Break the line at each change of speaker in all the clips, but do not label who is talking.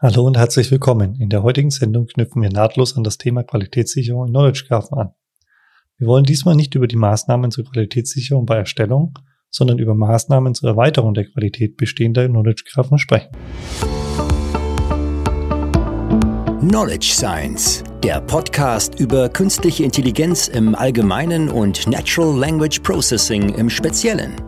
Hallo und herzlich willkommen. In der heutigen Sendung knüpfen wir nahtlos an das Thema Qualitätssicherung in Knowledge Graphen an. Wir wollen diesmal nicht über die Maßnahmen zur Qualitätssicherung bei Erstellung, sondern über Maßnahmen zur Erweiterung der Qualität bestehender Knowledge Graphen sprechen.
Knowledge Science, der Podcast über künstliche Intelligenz im Allgemeinen und Natural Language Processing im Speziellen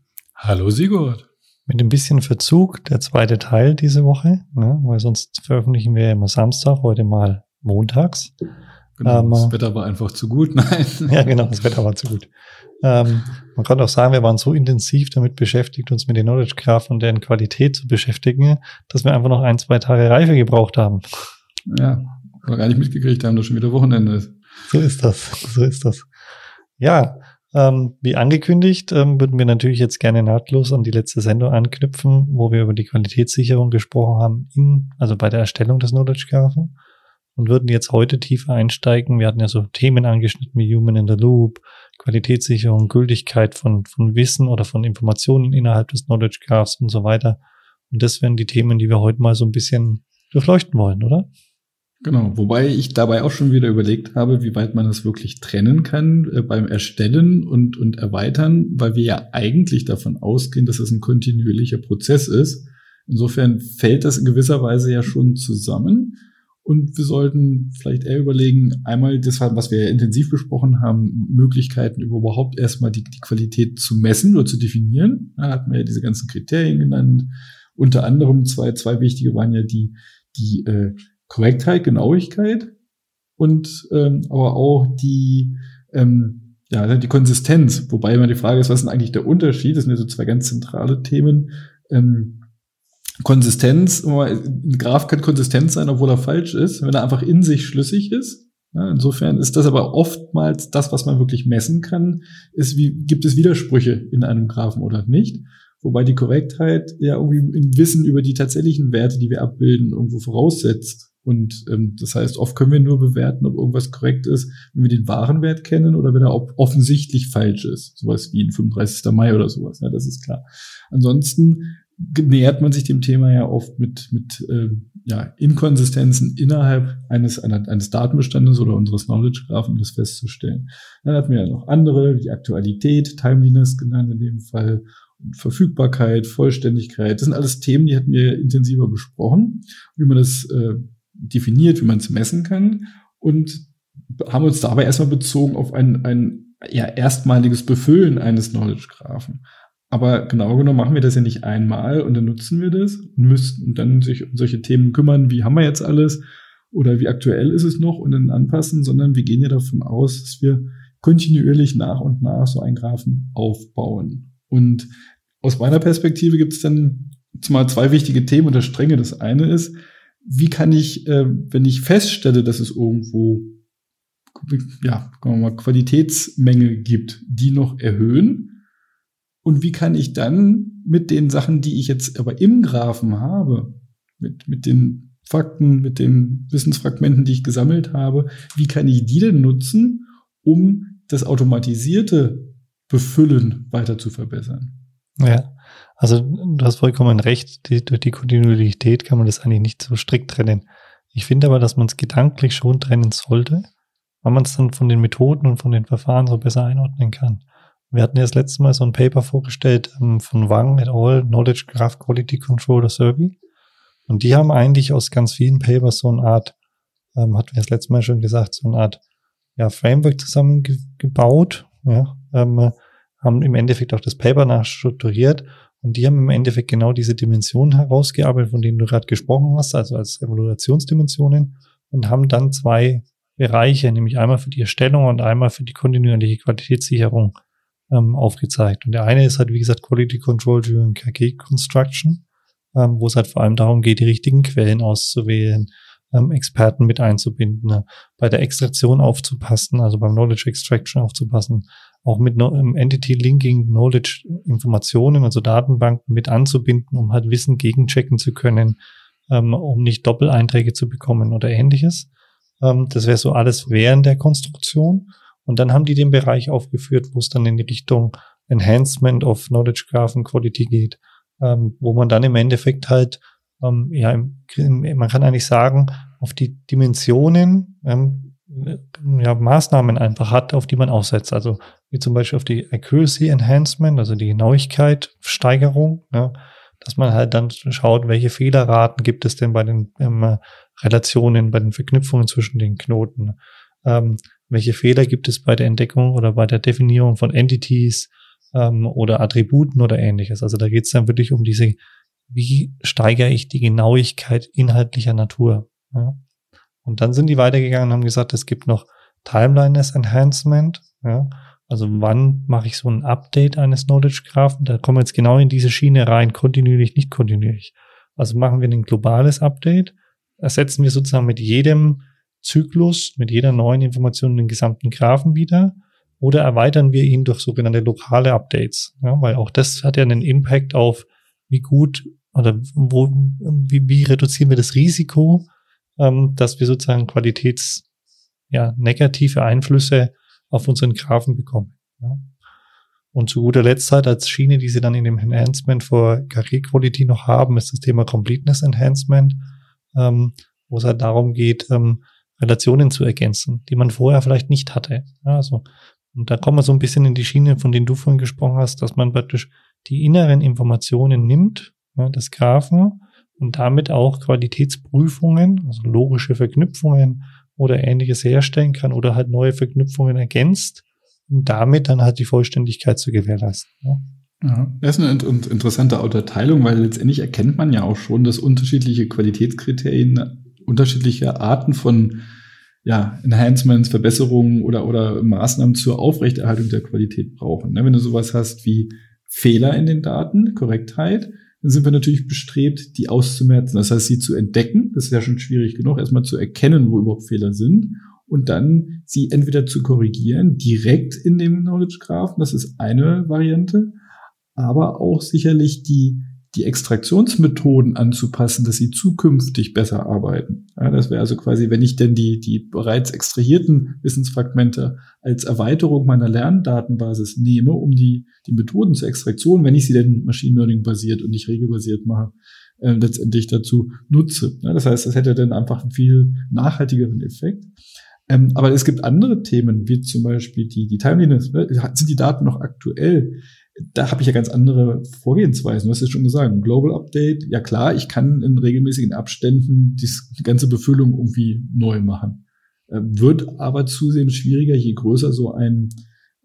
Hallo Sigurd.
Mit ein bisschen Verzug der zweite Teil diese Woche, ne, weil sonst veröffentlichen wir ja immer Samstag, heute mal montags.
Genau, ähm, das Wetter war einfach zu gut, nein.
Ja, genau, das Wetter war zu gut. Ähm, man kann auch sagen, wir waren so intensiv damit beschäftigt, uns mit den Knowledge Graph und deren Qualität zu beschäftigen, dass wir einfach noch ein, zwei Tage Reife gebraucht haben.
Ja, gar nicht mitgekriegt haben, dass schon wieder Wochenende ist.
So ist das, so ist das. Ja, ähm, wie angekündigt, ähm, würden wir natürlich jetzt gerne nahtlos an die letzte Sendung anknüpfen, wo wir über die Qualitätssicherung gesprochen haben, in, also bei der Erstellung des Knowledge Graphen und würden jetzt heute tiefer einsteigen. Wir hatten ja so Themen angeschnitten wie Human in the Loop, Qualitätssicherung, Gültigkeit von, von Wissen oder von Informationen innerhalb des Knowledge Graphs und so weiter. Und das wären die Themen, die wir heute mal so ein bisschen durchleuchten wollen, oder?
Genau, wobei ich dabei auch schon wieder überlegt habe, wie weit man das wirklich trennen kann äh, beim Erstellen und, und Erweitern, weil wir ja eigentlich davon ausgehen, dass es ein kontinuierlicher Prozess ist. Insofern fällt das in gewisser Weise ja schon zusammen. Und wir sollten vielleicht eher überlegen, einmal das, was wir ja intensiv besprochen haben, Möglichkeiten überhaupt erstmal die, die Qualität zu messen oder zu definieren. Da hatten wir ja diese ganzen Kriterien genannt. Unter anderem zwei, zwei wichtige waren ja die, die äh, Korrektheit, Genauigkeit und ähm, aber auch die, ähm, ja, die Konsistenz. Wobei immer die Frage ist, was ist denn eigentlich der Unterschied? Das sind ja so zwei ganz zentrale Themen. Ähm, Konsistenz, ein Graph kann konsistent sein, obwohl er falsch ist, wenn er einfach in sich schlüssig ist. Ja, insofern ist das aber oftmals das, was man wirklich messen kann, ist, wie gibt es Widersprüche in einem Graphen oder nicht. Wobei die Korrektheit ja irgendwie ein Wissen über die tatsächlichen Werte, die wir abbilden, irgendwo voraussetzt. Und ähm, das heißt, oft können wir nur bewerten, ob irgendwas korrekt ist, wenn wir den wahren Wert kennen oder wenn er offensichtlich falsch ist. Sowas wie ein 35. Mai oder sowas, ja, das ist klar. Ansonsten nähert man sich dem Thema ja oft mit, mit äh, ja, Inkonsistenzen innerhalb eines, eines Datenbestandes oder unseres Knowledge Graph, um das festzustellen. Dann hatten wir ja noch andere, wie Aktualität, Timeliness genannt in dem Fall, Verfügbarkeit, Vollständigkeit. Das sind alles Themen, die hatten wir intensiver besprochen, wie man das äh, definiert, wie man es messen kann und haben uns dabei erstmal bezogen auf ein, ein ja, erstmaliges Befüllen eines Knowledge Graphen. Aber genau genommen machen wir das ja nicht einmal und dann nutzen wir das und müssten dann sich um solche Themen kümmern, wie haben wir jetzt alles oder wie aktuell ist es noch und dann anpassen, sondern wir gehen ja davon aus, dass wir kontinuierlich nach und nach so einen Graphen aufbauen. Und aus meiner Perspektive gibt es dann mal zwei wichtige Themen oder Stränge. Das eine ist, wie kann ich, äh, wenn ich feststelle, dass es irgendwo ja, mal, Qualitätsmängel gibt, die noch erhöhen? Und wie kann ich dann mit den Sachen, die ich jetzt aber im Graphen habe, mit, mit den Fakten, mit den Wissensfragmenten, die ich gesammelt habe, wie kann ich die denn nutzen, um das automatisierte Befüllen weiter zu verbessern?
Ja, also du hast vollkommen recht, die, durch die Kontinuität kann man das eigentlich nicht so strikt trennen. Ich finde aber, dass man es gedanklich schon trennen sollte, weil man es dann von den Methoden und von den Verfahren so besser einordnen kann. Wir hatten ja das letzte Mal so ein Paper vorgestellt ähm, von Wang et al., Knowledge Graph Quality Controller Survey. Und die haben eigentlich aus ganz vielen Papers so eine Art, ähm, hatten wir das letzte Mal schon gesagt, so eine Art ja, Framework zusammengebaut, ja, ähm, haben im Endeffekt auch das Paper nachstrukturiert und die haben im Endeffekt genau diese Dimensionen herausgearbeitet, von denen du gerade gesprochen hast, also als Evaluationsdimensionen und haben dann zwei Bereiche, nämlich einmal für die Erstellung und einmal für die kontinuierliche Qualitätssicherung ähm, aufgezeigt. Und der eine ist halt, wie gesagt, Quality Control during KG Construction, ähm, wo es halt vor allem darum geht, die richtigen Quellen auszuwählen, ähm, Experten mit einzubinden, ne? bei der Extraktion aufzupassen, also beim Knowledge Extraction aufzupassen, auch mit no Entity Linking Knowledge Informationen, also Datenbanken mit anzubinden, um halt Wissen gegenchecken zu können, ähm, um nicht Doppeleinträge zu bekommen oder ähnliches. Ähm, das wäre so alles während der Konstruktion. Und dann haben die den Bereich aufgeführt, wo es dann in die Richtung Enhancement of Knowledge Graph and Quality geht, ähm, wo man dann im Endeffekt halt, ähm, ja, im, man kann eigentlich sagen, auf die Dimensionen, ähm, ja, Maßnahmen einfach hat, auf die man aussetzt. Also wie zum Beispiel auf die Accuracy Enhancement, also die Genauigkeit Steigerung, ja, dass man halt dann schaut, welche Fehlerraten gibt es denn bei den ähm, Relationen, bei den Verknüpfungen zwischen den Knoten. Ähm, welche Fehler gibt es bei der Entdeckung oder bei der Definierung von Entities ähm, oder Attributen oder ähnliches. Also da geht es dann wirklich um diese, wie steigere ich die Genauigkeit inhaltlicher Natur. Ja? Und dann sind die weitergegangen und haben gesagt, es gibt noch Timeliness Enhancement. Ja? Also wann mache ich so ein Update eines Knowledge Graphen? Da kommen wir jetzt genau in diese Schiene rein, kontinuierlich, nicht kontinuierlich. Also machen wir ein globales Update, ersetzen wir sozusagen mit jedem Zyklus, mit jeder neuen Information den gesamten Graphen wieder oder erweitern wir ihn durch sogenannte lokale Updates, ja, weil auch das hat ja einen Impact auf wie gut oder wo, wie, wie reduzieren wir das Risiko, ähm, dass wir sozusagen qualitäts, ja, negative Einflüsse auf unseren Graphen bekommen. Ja. Und zu guter Letzt halt als Schiene, die sie dann in dem Enhancement for Carré Quality noch haben, ist das Thema Completeness Enhancement, ähm, wo es halt darum geht, ähm, Relationen zu ergänzen, die man vorher vielleicht nicht hatte. Ja, also, und da kommen wir so ein bisschen in die Schiene, von denen du vorhin gesprochen hast, dass man praktisch die inneren Informationen nimmt, ja, das Graphen, und damit auch Qualitätsprüfungen, also logische Verknüpfungen oder ähnliches herstellen kann oder halt neue Verknüpfungen ergänzt, um damit dann halt die Vollständigkeit zu gewährleisten. Ja.
Ja, das ist eine interessante Unterteilung, weil letztendlich erkennt man ja auch schon, dass unterschiedliche Qualitätskriterien unterschiedliche Arten von ja, Enhancements, Verbesserungen oder, oder Maßnahmen zur Aufrechterhaltung der Qualität brauchen. Ne, wenn du sowas hast wie Fehler in den Daten, Korrektheit, dann sind wir natürlich bestrebt, die auszumerzen. Das heißt, sie zu entdecken. Das ist ja schon schwierig genug, erstmal zu erkennen, wo überhaupt Fehler sind. Und dann sie entweder zu korrigieren, direkt in dem Knowledge Graph. Das ist eine Variante aber auch sicherlich die, die Extraktionsmethoden anzupassen, dass sie zukünftig besser arbeiten. Ja, das wäre also quasi, wenn ich denn die, die bereits extrahierten Wissensfragmente als Erweiterung meiner Lerndatenbasis nehme, um die, die Methoden zur Extraktion, wenn ich sie denn Machine Learning basiert und nicht regelbasiert mache, äh, letztendlich dazu nutze. Ja, das heißt, das hätte dann einfach einen viel nachhaltigeren Effekt. Ähm, aber es gibt andere Themen, wie zum Beispiel die, die Timeliness. Ne? Sind die Daten noch aktuell? Da habe ich ja ganz andere Vorgehensweisen. Du hast ja schon gesagt, Global Update, ja klar, ich kann in regelmäßigen Abständen die ganze Befüllung irgendwie neu machen. Äh, wird aber zusehends schwieriger, je größer so ein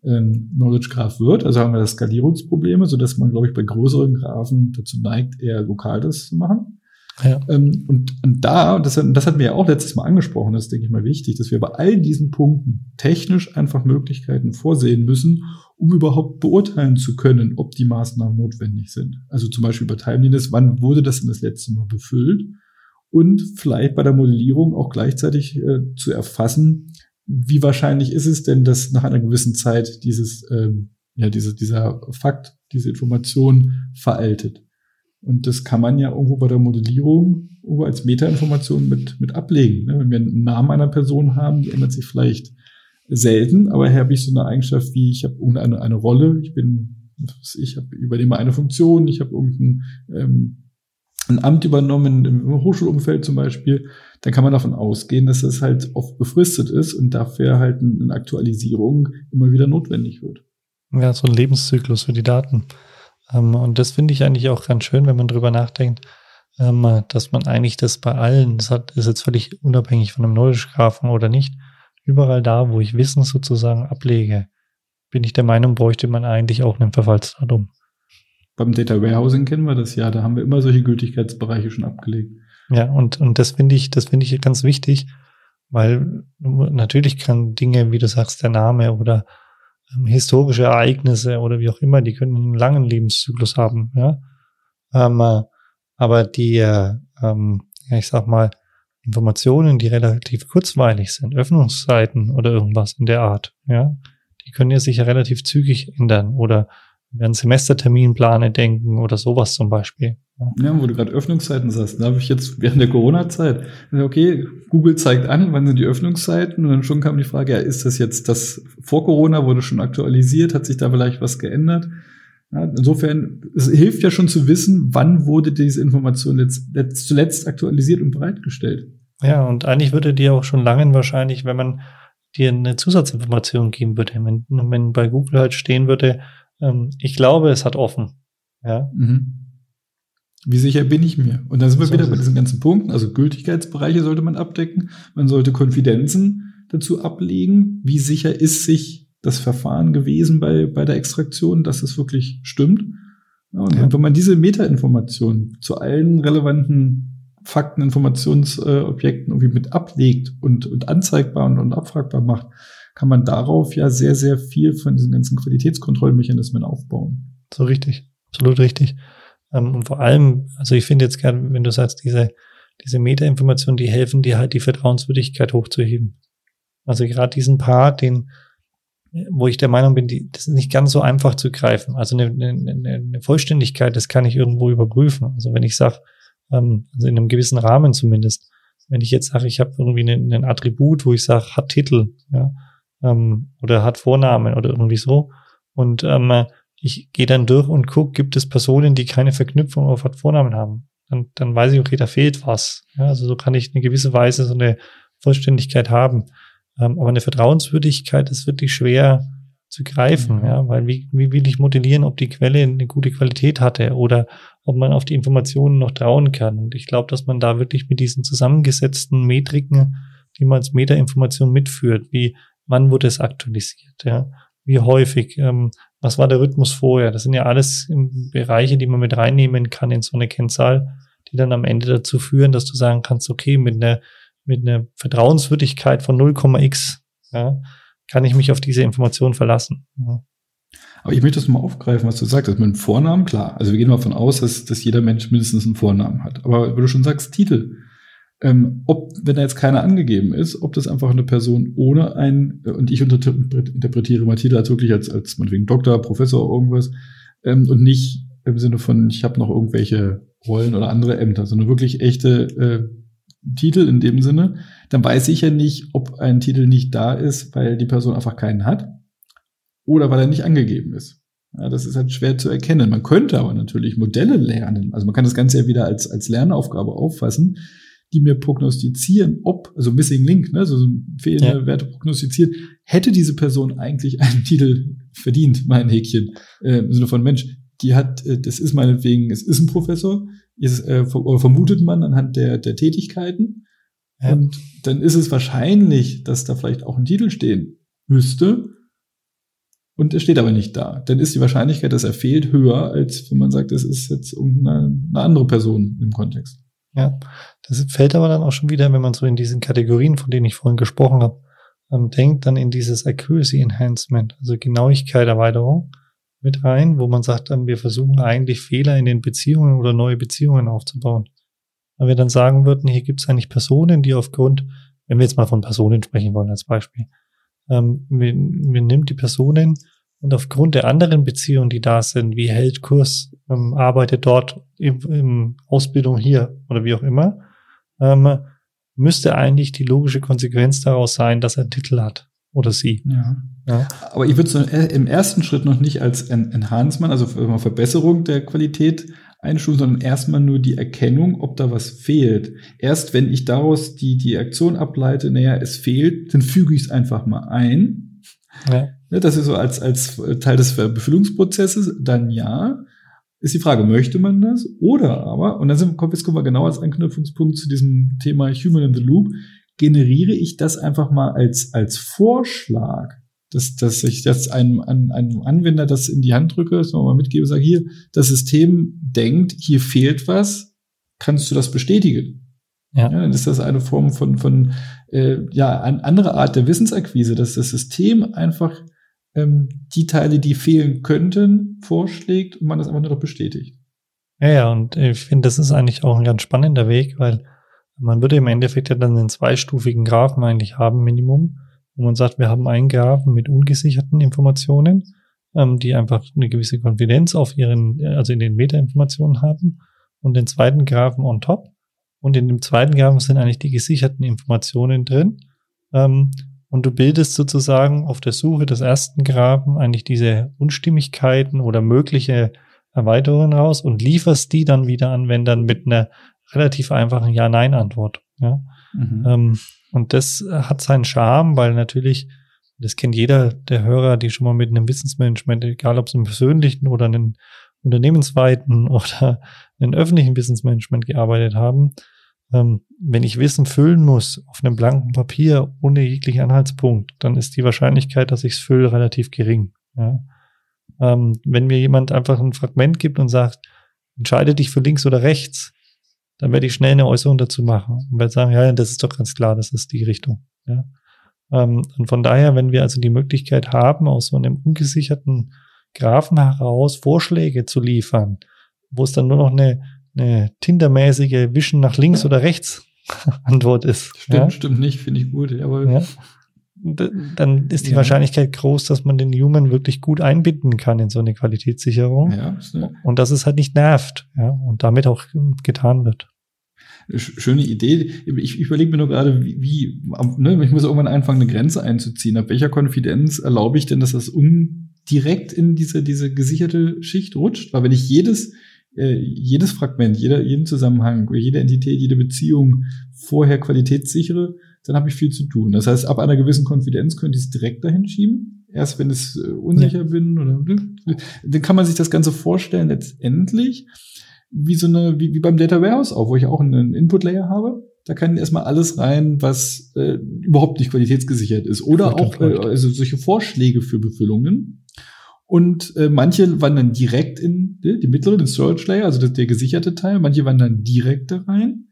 ähm, Knowledge Graph wird. Also haben wir das Skalierungsprobleme, so dass man, glaube ich, bei größeren Graphen dazu neigt, eher lokal das zu machen. Ja. Ähm, und, und da, das, das hatten wir ja auch letztes Mal angesprochen, das ist, denke ich mal, wichtig, dass wir bei all diesen Punkten technisch einfach Möglichkeiten vorsehen müssen, um überhaupt beurteilen zu können, ob die Maßnahmen notwendig sind. Also zum Beispiel bei Timeliness, wann wurde das denn das letzte Mal befüllt? Und vielleicht bei der Modellierung auch gleichzeitig äh, zu erfassen, wie wahrscheinlich ist es denn, dass nach einer gewissen Zeit dieses, ähm, ja, diese, dieser Fakt, diese Information veraltet. Und das kann man ja irgendwo bei der Modellierung irgendwo als Metainformation mit, mit ablegen. Ne? Wenn wir einen Namen einer Person haben, die ändert sich vielleicht selten, aber hier habe ich so eine Eigenschaft wie, ich habe irgendeine eine Rolle, ich bin, ich habe übernehme eine Funktion, ich habe irgendein ähm, ein Amt übernommen im Hochschulumfeld zum Beispiel, dann kann man davon ausgehen, dass das halt oft befristet ist und dafür halt eine Aktualisierung immer wieder notwendig wird.
Ja, so ein Lebenszyklus für die Daten. Ähm, und das finde ich eigentlich auch ganz schön, wenn man drüber nachdenkt, ähm, dass man eigentlich das bei allen, das hat, ist jetzt völlig unabhängig von einem Knowledge Graphen oder nicht, überall da, wo ich Wissen sozusagen ablege, bin ich der Meinung, bräuchte man eigentlich auch einen Verfallsdatum.
Beim Data Warehousing kennen wir das ja, da haben wir immer solche Gültigkeitsbereiche schon abgelegt.
Ja, und, und das finde ich, das finde ich ganz wichtig, weil natürlich kann Dinge, wie du sagst, der Name oder ähm, historische Ereignisse oder wie auch immer, die können einen langen Lebenszyklus haben, ja. Ähm, äh, aber die, äh, ähm, ja, ich sag mal, Informationen, die relativ kurzweilig sind, Öffnungszeiten oder irgendwas in der Art, ja, die können ja sich ja relativ zügig ändern oder wir an Semesterterminplane denken oder sowas zum Beispiel.
Ja, ja wo du gerade Öffnungszeiten sagst, da habe ich jetzt während der Corona-Zeit, okay, Google zeigt an, wann sind die Öffnungszeiten und dann schon kam die Frage, ja, ist das jetzt das vor Corona, wurde schon aktualisiert, hat sich da vielleicht was geändert? Ja, insofern, es hilft ja schon zu wissen, wann wurde diese Information letzt, letzt, zuletzt aktualisiert und bereitgestellt.
Ja, und eigentlich würde dir auch schon lange wahrscheinlich, wenn man dir eine Zusatzinformation geben würde, wenn, wenn bei Google halt stehen würde, ähm, ich glaube, es hat offen. Ja. Mhm.
Wie sicher bin ich mir? Und dann sind wir so wieder bei diesen ganzen Punkten. Also Gültigkeitsbereiche sollte man abdecken. Man sollte Konfidenzen dazu ablegen. Wie sicher ist sich das Verfahren gewesen bei, bei der Extraktion, dass es wirklich stimmt? Ja, und, ja. wenn man diese Metainformationen zu allen relevanten Fakten, Informationsobjekten irgendwie mit ablegt und, und anzeigbar und, und abfragbar macht, kann man darauf ja sehr, sehr viel von diesen ganzen Qualitätskontrollmechanismen aufbauen.
So richtig, absolut richtig. Ähm, und vor allem, also ich finde jetzt gerade, wenn du sagst, diese, diese Metainformationen, die helfen dir halt die Vertrauenswürdigkeit hochzuheben. Also gerade diesen Part, den, wo ich der Meinung bin, die, das ist nicht ganz so einfach zu greifen. Also eine, eine, eine Vollständigkeit, das kann ich irgendwo überprüfen. Also wenn ich sage, ähm, also in einem gewissen Rahmen zumindest, wenn ich jetzt sage, ich habe irgendwie einen, Attribut, wo ich sage, hat Titel, ja, ähm, oder hat Vornamen oder irgendwie so. Und ähm, ich gehe dann durch und gucke, gibt es Personen, die keine Verknüpfung auf hat Vornamen haben. Dann, dann weiß ich, okay, da fehlt was. Ja, also so kann ich eine gewisse Weise so eine Vollständigkeit haben. Ähm, aber eine Vertrauenswürdigkeit ist wirklich schwer zu greifen, mhm. ja, weil wie, wie will ich modellieren, ob die Quelle eine gute Qualität hatte oder ob man auf die Informationen noch trauen kann. Und ich glaube, dass man da wirklich mit diesen zusammengesetzten Metriken, die man als Metainformation mitführt, wie wann wurde es aktualisiert, ja, wie häufig, ähm, was war der Rhythmus vorher. Das sind ja alles Bereiche, die man mit reinnehmen kann in so eine Kennzahl, die dann am Ende dazu führen, dass du sagen kannst, okay, mit einer, mit einer Vertrauenswürdigkeit von 0,x ja, kann ich mich auf diese Information verlassen. Ja.
Aber ich möchte das mal aufgreifen, was du sagst. mit dem Vornamen, klar. Also wir gehen mal davon aus, dass, dass jeder Mensch mindestens einen Vornamen hat. Aber wie du schon sagst, Titel ähm, ob, wenn da jetzt keiner angegeben ist, ob das einfach eine Person ohne ein, äh, und ich interpretiere mal Titel als wirklich als, als meinetwegen Doktor, Professor, irgendwas, ähm, und nicht im Sinne von, ich habe noch irgendwelche Rollen oder andere Ämter, sondern wirklich echte äh, Titel in dem Sinne, dann weiß ich ja nicht, ob ein Titel nicht da ist, weil die Person einfach keinen hat oder weil er nicht angegeben ist. Ja, das ist halt schwer zu erkennen. Man könnte aber natürlich Modelle lernen. Also man kann das Ganze ja wieder als, als Lernaufgabe auffassen die mir prognostizieren, ob, also Missing Link, ne, so fehlende ja. Werte prognostizieren, hätte diese Person eigentlich einen Titel verdient, mein Häkchen, äh, im Sinne von Mensch, die hat, äh, das ist meinetwegen, es ist ein Professor, ist, äh, vermutet man anhand der, der Tätigkeiten. Ja. Und dann ist es wahrscheinlich, dass da vielleicht auch ein Titel stehen müsste. Und er steht aber nicht da. Dann ist die Wahrscheinlichkeit, dass er fehlt, höher, als wenn man sagt, es ist jetzt irgendeine eine andere Person im Kontext.
Ja, das fällt aber dann auch schon wieder, wenn man so in diesen Kategorien, von denen ich vorhin gesprochen habe, ähm, denkt, dann in dieses Accuracy Enhancement, also Genauigkeit Erweiterung mit rein, wo man sagt, ähm, wir versuchen eigentlich Fehler in den Beziehungen oder neue Beziehungen aufzubauen. Weil wir dann sagen würden, hier gibt es eigentlich Personen, die aufgrund, wenn wir jetzt mal von Personen sprechen wollen als Beispiel, ähm, wir, wir nimmt die Personen und aufgrund der anderen Beziehungen, die da sind, wie hält Kurs, ähm, arbeitet dort im, im Ausbildung hier oder wie auch immer, ähm, müsste eigentlich die logische Konsequenz daraus sein, dass er einen Titel hat oder sie.
Ja. ja. Aber ich würde es im ersten Schritt noch nicht als Enhancement, also Verbesserung der Qualität einstufen, sondern erstmal nur die Erkennung, ob da was fehlt. Erst wenn ich daraus die, die Aktion ableite, naja, es fehlt, dann füge ich es einfach mal ein. Ja. Ne, das ist so als, als Teil des Befüllungsprozesses, dann ja. Ist die Frage, möchte man das? Oder aber, und dann sind, jetzt kommen wir genau als Anknüpfungspunkt zu diesem Thema Human in the Loop, generiere ich das einfach mal als, als Vorschlag, dass, dass ich das einem, einem Anwender das in die Hand drücke, dass man mal mitgebe, sage, hier, das System denkt, hier fehlt was, kannst du das bestätigen? Ja. ja. dann ist das eine Form von, von äh, ja, eine andere Art der Wissensakquise, dass das System einfach ähm, die Teile, die fehlen könnten, vorschlägt und man das einfach nur noch bestätigt.
Ja, ja, und ich finde, das ist eigentlich auch ein ganz spannender Weg, weil Man würde im Endeffekt ja dann einen zweistufigen Graphen eigentlich haben, Minimum, wo man sagt, wir haben einen Graphen mit ungesicherten Informationen, ähm, die einfach eine gewisse Konfidenz auf ihren, also in den Metainformationen haben und den zweiten Graphen on top. Und in dem zweiten Graphen sind eigentlich die gesicherten Informationen drin. Ähm, und du bildest sozusagen auf der Suche des ersten Graphen eigentlich diese Unstimmigkeiten oder mögliche Erweiterungen raus und lieferst die dann wieder Anwendern mit einer relativ einfachen Ja-Nein-Antwort. Ja? Mhm. Ähm, und das hat seinen Charme, weil natürlich, das kennt jeder der Hörer, die schon mal mit einem Wissensmanagement, egal ob es im persönlichen oder einem unternehmensweiten oder einem öffentlichen Wissensmanagement gearbeitet haben, ähm, wenn ich Wissen füllen muss auf einem blanken Papier ohne jeglichen Anhaltspunkt, dann ist die Wahrscheinlichkeit, dass ich es fülle, relativ gering. Ja. Ähm, wenn mir jemand einfach ein Fragment gibt und sagt, entscheide dich für links oder rechts, dann werde ich schnell eine Äußerung dazu machen und werde sagen, ja, das ist doch ganz klar, das ist die Richtung. Ja. Ähm, und von daher, wenn wir also die Möglichkeit haben, aus so einem ungesicherten Graphen heraus Vorschläge zu liefern, wo es dann nur noch eine, eine Tindermäßige Wischen nach links oder rechts Antwort ist.
Stimmt, ja? stimmt nicht, finde ich gut. Aber
ja dann ist die ja. Wahrscheinlichkeit groß, dass man den Human wirklich gut einbinden kann in so eine Qualitätssicherung. Ja, und dass es halt nicht nervt, ja, und damit auch getan wird.
Schöne Idee. Ich, überlege mir nur gerade, wie, wie ne, ich muss irgendwann anfangen, eine Grenze einzuziehen. Ab welcher Konfidenz erlaube ich denn, dass das undirekt in diese, diese gesicherte Schicht rutscht? Weil wenn ich jedes, äh, jedes Fragment, jeder, jeden Zusammenhang, jede Entität, jede Beziehung vorher qualitätssichere, dann habe ich viel zu tun. Das heißt, ab einer gewissen Konfidenz könnte ich es direkt dahin schieben. Erst wenn es äh, unsicher ja. bin oder dann kann man sich das Ganze vorstellen letztendlich wie so eine wie, wie beim Data Warehouse auch, wo ich auch einen Input Layer habe. Da kann erstmal alles rein, was äh, überhaupt nicht qualitätsgesichert ist oder auch äh, also solche Vorschläge für Befüllungen. Und äh, manche wandern direkt in die, die mittlere, den Storage Layer, also der, der gesicherte Teil. Manche wandern direkt da rein.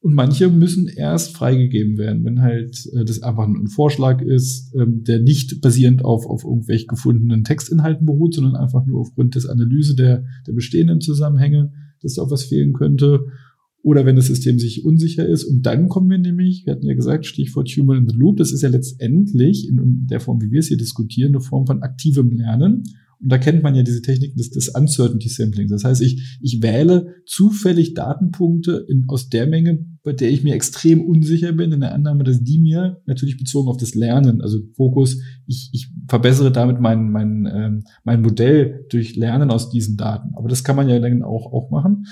Und manche müssen erst freigegeben werden, wenn halt äh, das einfach ein Vorschlag ist, ähm, der nicht basierend auf, auf irgendwelch gefundenen Textinhalten beruht, sondern einfach nur aufgrund des Analyse der, der bestehenden Zusammenhänge, dass da auch was fehlen könnte. Oder wenn das System sich unsicher ist. Und dann kommen wir nämlich, wir hatten ja gesagt, Stichwort Human in the Loop, das ist ja letztendlich in der Form, wie wir es hier diskutieren, eine Form von aktivem Lernen. Und da kennt man ja diese Techniken des, des Uncertainty Sampling. Das heißt, ich, ich wähle zufällig Datenpunkte in, aus der Menge, bei der ich mir extrem unsicher bin, in der Annahme, dass die mir natürlich bezogen auf das Lernen, also Fokus, ich, ich verbessere damit mein, mein, ähm, mein Modell durch Lernen aus diesen Daten. Aber das kann man ja dann auch, auch machen.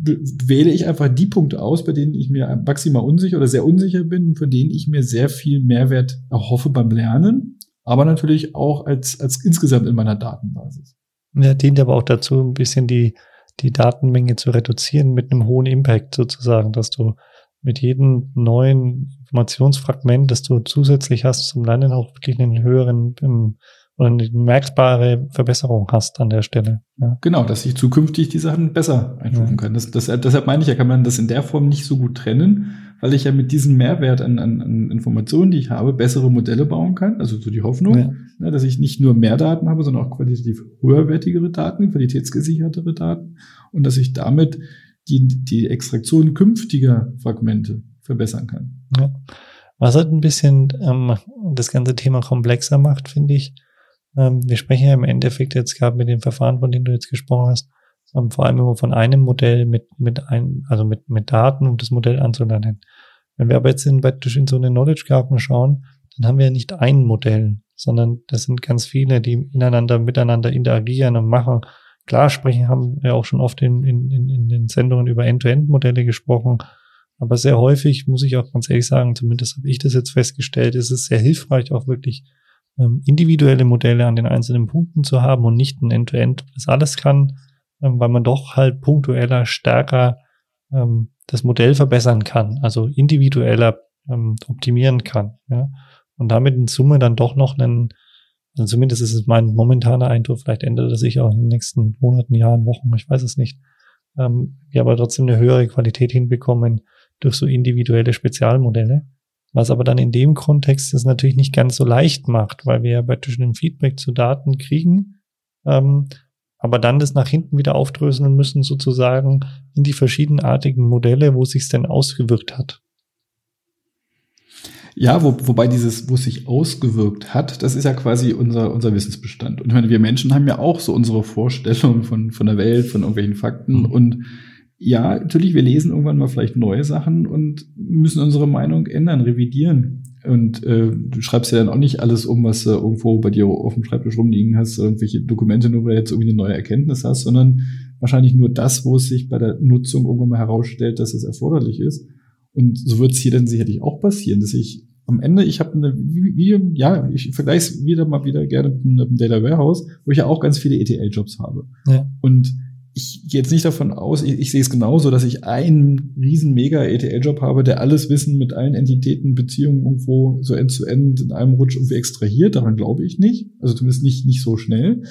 Wähle ich einfach die Punkte aus, bei denen ich mir maximal unsicher oder sehr unsicher bin und von denen ich mir sehr viel Mehrwert erhoffe beim Lernen aber natürlich auch als, als insgesamt in meiner Datenbasis.
Ja, dient aber auch dazu, ein bisschen die, die Datenmenge zu reduzieren mit einem hohen Impact sozusagen, dass du mit jedem neuen Informationsfragment, das du zusätzlich hast zum Lernen, auch wirklich einen höheren ähm, oder eine merkbare Verbesserung hast an der Stelle.
Ja. Genau, dass ich zukünftig die Sachen besser einstufen ja. kann. Das, das, deshalb meine ich ja, kann man das in der Form nicht so gut trennen, weil ich ja mit diesem Mehrwert an, an, an Informationen, die ich habe, bessere Modelle bauen kann. Also so die Hoffnung, ja. ne, dass ich nicht nur mehr Daten habe, sondern auch qualitativ höherwertigere Daten, qualitätsgesichertere Daten und dass ich damit die, die Extraktion künftiger Fragmente verbessern kann.
Was halt ein bisschen ähm, das ganze Thema komplexer macht, finde ich. Ähm, wir sprechen ja im Endeffekt jetzt gerade mit dem Verfahren, von dem du jetzt gesprochen hast, ähm, vor allem immer von einem Modell mit, mit ein, also mit, mit Daten, um das Modell anzulernen. Wenn wir aber jetzt in, in so eine Knowledge Garden schauen, dann haben wir nicht ein Modell, sondern das sind ganz viele, die ineinander, miteinander interagieren und machen. Klar sprechen haben wir auch schon oft in, in, in den Sendungen über End-to-End-Modelle gesprochen. Aber sehr häufig, muss ich auch ganz ehrlich sagen, zumindest habe ich das jetzt festgestellt, ist es sehr hilfreich, auch wirklich ähm, individuelle Modelle an den einzelnen Punkten zu haben und nicht ein End-to-End, das alles kann, ähm, weil man doch halt punktueller, stärker ähm, das Modell verbessern kann, also individueller ähm, optimieren kann. Ja? Und damit in Summe dann doch noch einen, also zumindest ist es mein momentaner Eindruck, vielleicht ändert es sich auch in den nächsten Monaten, Jahren, Wochen, ich weiß es nicht, ähm, wir aber trotzdem eine höhere Qualität hinbekommen durch so individuelle Spezialmodelle. Was aber dann in dem Kontext es natürlich nicht ganz so leicht macht, weil wir ja praktisch ein Feedback zu Daten kriegen, ähm, aber dann das nach hinten wieder aufdröseln müssen, sozusagen in die verschiedenartigen Modelle, wo sich's denn ausgewirkt hat.
Ja, wo, wobei dieses, wo es sich ausgewirkt hat, das ist ja quasi unser, unser Wissensbestand. Und ich meine, wir Menschen haben ja auch so unsere Vorstellungen von, von der Welt, von irgendwelchen Fakten. Mhm. Und ja, natürlich, wir lesen irgendwann mal vielleicht neue Sachen und müssen unsere Meinung ändern, revidieren. Und äh, du schreibst ja dann auch nicht alles um, was äh, irgendwo bei dir auf dem Schreibtisch rumliegen hast, irgendwelche Dokumente, nur weil du jetzt irgendwie eine neue Erkenntnis hast, sondern wahrscheinlich nur das, wo es sich bei der Nutzung irgendwann mal herausstellt, dass es erforderlich ist. Und so wird es hier dann sicherlich auch passieren, dass ich am Ende, ich habe eine, wie, wie, ja, ich vergleiche es wieder mal wieder gerne mit einem Data Warehouse, wo ich ja auch ganz viele ETL-Jobs habe. Ja. Und ich gehe jetzt nicht davon aus, ich, ich sehe es genauso, dass ich einen riesen mega ETL-Job habe, der alles Wissen mit allen Entitäten, Beziehungen irgendwo so end-zu-end -end in einem Rutsch irgendwie extrahiert. Daran glaube ich nicht. Also zumindest nicht, nicht so schnell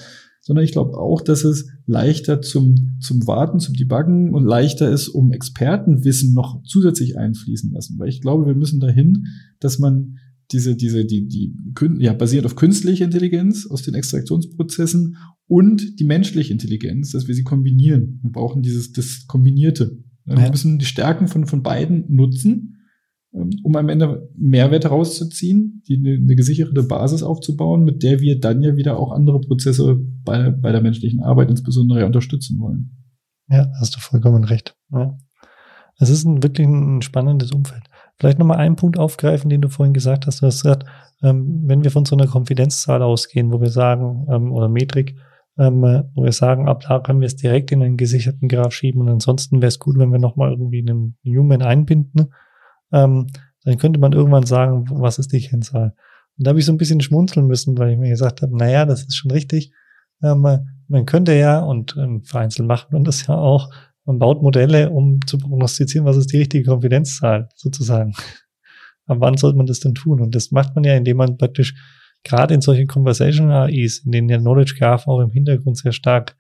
sondern ich glaube auch, dass es leichter zum, zum Warten, zum Debuggen und leichter ist, um Expertenwissen noch zusätzlich einfließen lassen. Weil ich glaube, wir müssen dahin, dass man diese, diese, die, die, ja, basiert auf künstlicher Intelligenz aus den Extraktionsprozessen und die menschliche Intelligenz, dass wir sie kombinieren. Wir brauchen dieses, das Kombinierte. Wir müssen die Stärken von, von beiden nutzen ähm, um am Ende Mehrwert herauszuziehen, die eine, eine gesicherte Basis aufzubauen, mit der wir dann ja wieder auch andere Prozesse bei, bei der menschlichen Arbeit insbesondere unterstützen wollen.
Ja, hast du vollkommen recht. Ja. Es ist ein, wirklich ein spannendes Umfeld. Vielleicht nochmal einen Punkt aufgreifen, den du vorhin gesagt hast. Du hast gesagt, ähm, wenn wir von so einer Konfidenzzahl ausgehen, wo wir sagen, ähm, oder Metrik, ähm, wo wir sagen, ab da können wir es direkt in einen gesicherten Graph schieben und ansonsten wäre es gut, wenn wir nochmal irgendwie einen Human einbinden ähm, dann könnte man irgendwann sagen, was ist die Kennzahl? Und da habe ich so ein bisschen schmunzeln müssen, weil ich mir gesagt habe, naja, das ist schon richtig. Ähm, man könnte ja, und ähm, vereinzelt macht man das ja auch, man baut Modelle, um zu prognostizieren, was ist die richtige Konfidenzzahl, sozusagen. Aber wann sollte man das denn tun? Und das macht man ja, indem man praktisch gerade in solchen Conversational AIs, in denen ja Knowledge Graph auch im Hintergrund sehr stark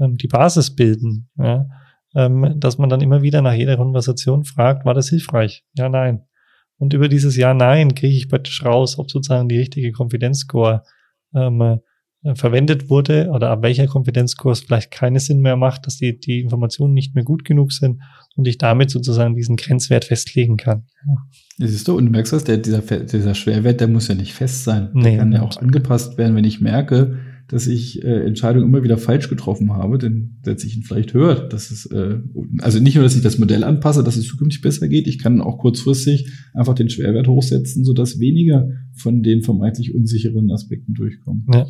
ähm, die Basis bilden, ja, ähm, dass man dann immer wieder nach jeder Konversation fragt, war das hilfreich? Ja, nein. Und über dieses Ja, nein kriege ich praktisch raus, ob sozusagen die richtige Konfidenzscore ähm, äh, verwendet wurde oder ab welcher es vielleicht keinen Sinn mehr macht, dass die, die Informationen nicht mehr gut genug sind und ich damit sozusagen diesen Grenzwert festlegen kann.
Ja. Siehst du, und du merkst das, der, dieser, dieser Schwerwert, der muss ja nicht fest sein. Der nee, kann ja auch angepasst werden, wenn ich merke, dass ich äh, Entscheidungen immer wieder falsch getroffen habe, dann setze ich ihn vielleicht höher. Das ist, äh, also nicht nur, dass ich das Modell anpasse, dass es zukünftig besser geht, ich kann auch kurzfristig einfach den Schwerwert hochsetzen, sodass weniger von den vermeintlich unsicheren Aspekten durchkommen.
Ja,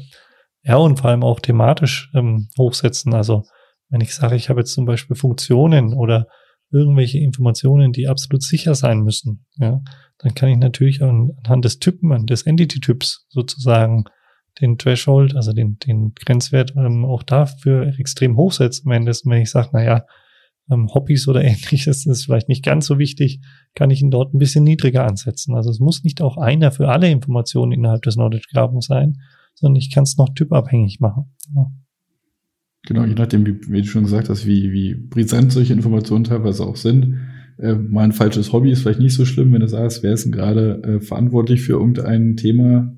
ja und vor allem auch thematisch ähm, hochsetzen. Also wenn ich sage, ich habe jetzt zum Beispiel Funktionen oder irgendwelche Informationen, die absolut sicher sein müssen, ja, dann kann ich natürlich anhand des Typen, des Entity-Typs sozusagen den Threshold, also den, den Grenzwert ähm, auch dafür extrem hochsetzen. Wenn, das, wenn ich sage, naja, ähm, Hobbys oder ähnliches ist vielleicht nicht ganz so wichtig, kann ich ihn dort ein bisschen niedriger ansetzen. Also es muss nicht auch einer für alle Informationen innerhalb des Knowledge Graphens sein, sondern ich kann es noch typabhängig machen. Ja.
Genau, je nachdem, wie, wie, du schon gesagt hast, wie, wie brisant solche Informationen teilweise auch sind. Äh, mal ein falsches Hobby ist vielleicht nicht so schlimm, wenn du sagst, wer ist denn gerade äh, verantwortlich für irgendein Thema,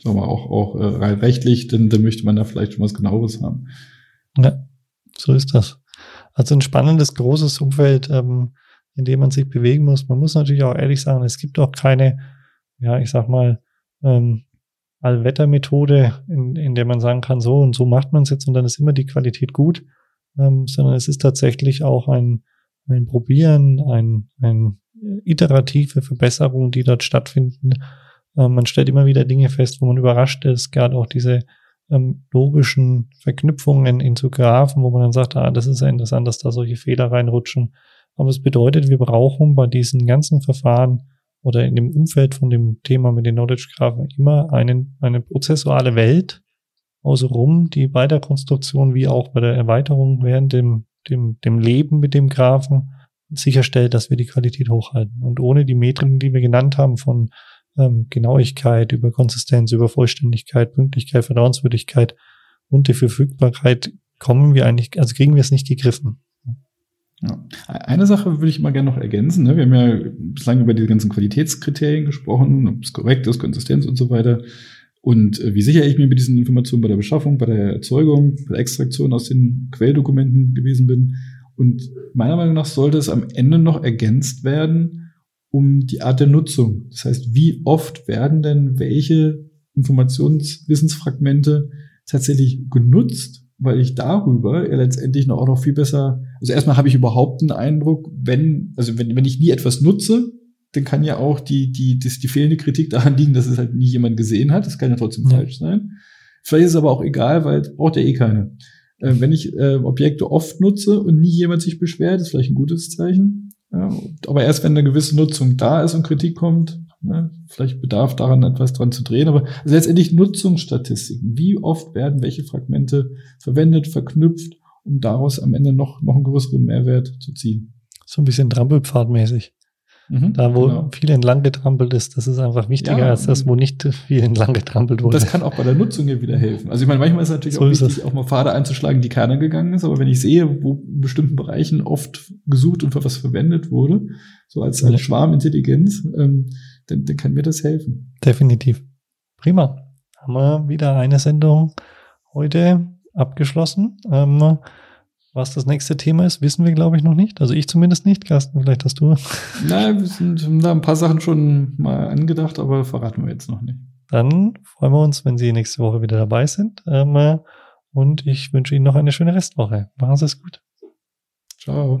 sagen wir auch, auch äh, rein rechtlich, denn dann möchte man da vielleicht schon was genaueres haben.
Ja, so ist das. Also ein spannendes, großes Umfeld, ähm, in dem man sich bewegen muss. Man muss natürlich auch ehrlich sagen, es gibt auch keine, ja, ich sag mal, ähm, Allwettermethode, in, in der man sagen kann, so und so macht man es jetzt und dann ist immer die Qualität gut, ähm, sondern es ist tatsächlich auch ein, ein Probieren, ein, ein iterative Verbesserung, die dort stattfinden ähm, man stellt immer wieder Dinge fest, wo man überrascht ist, gerade auch diese ähm, logischen Verknüpfungen in so Graphen, wo man dann sagt, ah, das ist ja interessant, dass da solche Fehler reinrutschen. Aber es bedeutet, wir brauchen bei diesen ganzen Verfahren oder in dem Umfeld von dem Thema mit den Knowledge Graphen immer einen, eine prozessuale Welt außenrum, die bei der Konstruktion wie auch bei der Erweiterung während dem, dem, dem Leben mit dem Graphen sicherstellt, dass wir die Qualität hochhalten. Und ohne die Metriken, die wir genannt haben, von ähm, Genauigkeit, über Konsistenz, über Vollständigkeit, Pünktlichkeit, Vertrauenswürdigkeit und die Verfügbarkeit kommen wir eigentlich, also kriegen wir es nicht gegriffen.
Ja. Eine Sache würde ich mal gerne noch ergänzen. Ne? Wir haben ja bislang über die ganzen Qualitätskriterien gesprochen, ob es korrekt ist, Konsistenz und so weiter. Und äh, wie sichere ich mir mit diesen Informationen bei der Beschaffung, bei der Erzeugung, bei der Extraktion aus den Quelldokumenten gewesen bin. Und meiner Meinung nach sollte es am Ende noch ergänzt werden um die Art der Nutzung. Das heißt, wie oft werden denn welche Informationswissensfragmente tatsächlich genutzt, weil ich darüber ja letztendlich noch auch noch viel besser, also erstmal habe ich überhaupt einen Eindruck, wenn, also wenn, wenn ich nie etwas nutze, dann kann ja auch die, die, die, die fehlende Kritik daran liegen, dass es halt nie jemand gesehen hat. Das kann ja trotzdem ja. falsch sein. Vielleicht ist es aber auch egal, weil braucht ja eh keine. Äh, wenn ich äh, Objekte oft nutze und nie jemand sich beschwert, ist vielleicht ein gutes Zeichen. Ja, aber erst wenn eine gewisse Nutzung da ist und Kritik kommt, ne, vielleicht bedarf daran etwas dran zu drehen. Aber letztendlich Nutzungsstatistiken. Wie oft werden welche Fragmente verwendet, verknüpft, um daraus am Ende noch, noch einen größeren Mehrwert zu ziehen?
So ein bisschen Trampelpfadmäßig. Mhm, da, wo genau. viel entlang getrampelt ist, das ist einfach wichtiger ja, als das, wo nicht viel entlang getrampelt wurde.
Das kann auch bei der Nutzung ja wieder helfen. Also ich meine, manchmal ist es natürlich so auch wichtig, auch mal Pfade einzuschlagen, die keiner gegangen ist, aber wenn ich sehe, wo in bestimmten Bereichen oft gesucht und für was verwendet wurde, so als ja. Schwarmintelligenz, ähm, dann, dann kann mir das helfen.
Definitiv. Prima. Haben wir wieder eine Sendung heute abgeschlossen. Ähm, was das nächste Thema ist, wissen wir, glaube ich, noch nicht. Also ich zumindest nicht. Carsten, vielleicht hast du.
Nein, wir sind haben da ein paar Sachen schon mal angedacht, aber verraten wir jetzt noch nicht.
Dann freuen wir uns, wenn Sie nächste Woche wieder dabei sind. Ähm, und ich wünsche Ihnen noch eine schöne Restwoche. Machen Sie es gut.
Ciao.